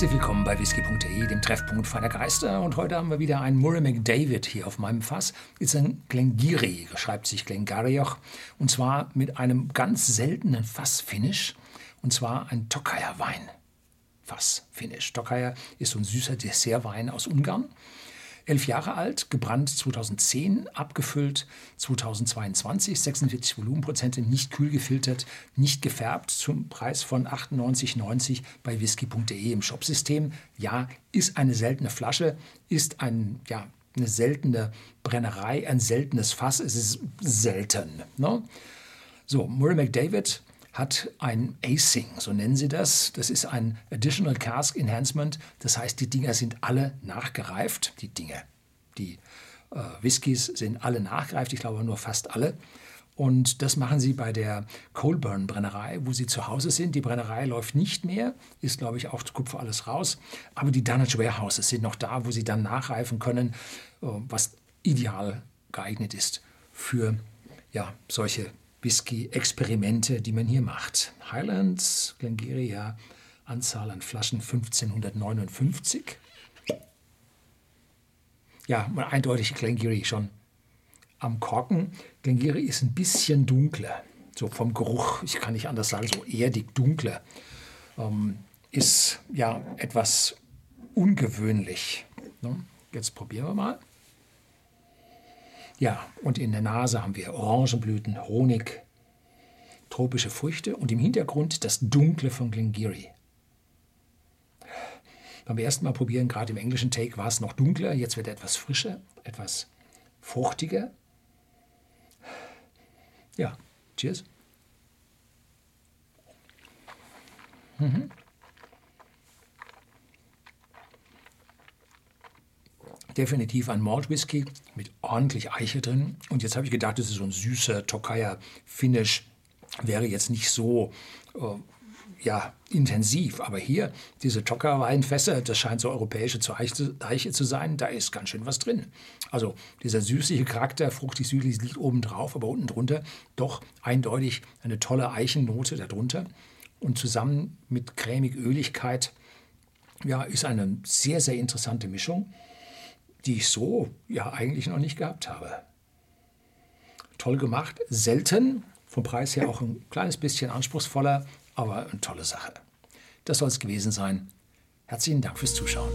Herzlich willkommen bei whisky.de, dem Treffpunkt feiner Geister. Und heute haben wir wieder einen Murray McDavid hier auf meinem Fass. Ist ein Glengiri, schreibt sich Glengarioch. Und zwar mit einem ganz seltenen Fassfinish. Und zwar ein Tokayer-Wein. Fassfinish. Tokayer ist so ein süßer Dessertwein aus Ungarn. Elf Jahre alt, gebrannt 2010, abgefüllt 2022, 46 Volumenprozente, nicht kühl gefiltert, nicht gefärbt, zum Preis von 98,90 bei whisky.de im Shopsystem. Ja, ist eine seltene Flasche, ist ein, ja, eine seltene Brennerei, ein seltenes Fass, es ist selten. Ne? So, Murray McDavid hat ein Acing, so nennen sie das. Das ist ein Additional Cask Enhancement. Das heißt, die Dinger sind alle nachgereift. Die Dinge, die äh, Whiskys sind alle nachgereift. Ich glaube nur fast alle. Und das machen sie bei der Colburn Brennerei, wo sie zu Hause sind. Die Brennerei läuft nicht mehr, ist, glaube ich, auch Kupfer alles raus. Aber die Dunnage Warehouses sind noch da, wo sie dann nachreifen können, äh, was ideal geeignet ist für ja, solche Whisky-Experimente, die man hier macht. Highlands, Glengarry, Anzahl an Flaschen 1559. Ja, eindeutig Glengarry schon am Korken. Glengarry ist ein bisschen dunkler, so vom Geruch, ich kann nicht anders sagen, so erdig dunkler. Ähm, ist ja etwas ungewöhnlich. Ne? Jetzt probieren wir mal. Ja, und in der Nase haben wir Orangenblüten, Honig, tropische Früchte und im Hintergrund das Dunkle von Glengiri. Beim ersten Mal probieren, gerade im englischen Take, war es noch dunkler, jetzt wird er etwas frischer, etwas fruchtiger. Ja, cheers. Mhm. Definitiv ein Malt Whisky mit ordentlich Eiche drin. Und jetzt habe ich gedacht, das ist so ein süßer Tokayer Finish. Wäre jetzt nicht so äh, ja, intensiv. Aber hier, diese Tocker-Weinfässer, das scheint so europäische Eiche zu sein, da ist ganz schön was drin. Also dieser süßliche Charakter, fruchtig-süßlich, liegt oben drauf, aber unten drunter doch eindeutig eine tolle Eichennote darunter. Und zusammen mit cremig-Öligkeit, ja, ist eine sehr, sehr interessante Mischung die ich so ja eigentlich noch nicht gehabt habe. Toll gemacht, selten, vom Preis her auch ein kleines bisschen anspruchsvoller, aber eine tolle Sache. Das soll es gewesen sein. Herzlichen Dank fürs Zuschauen.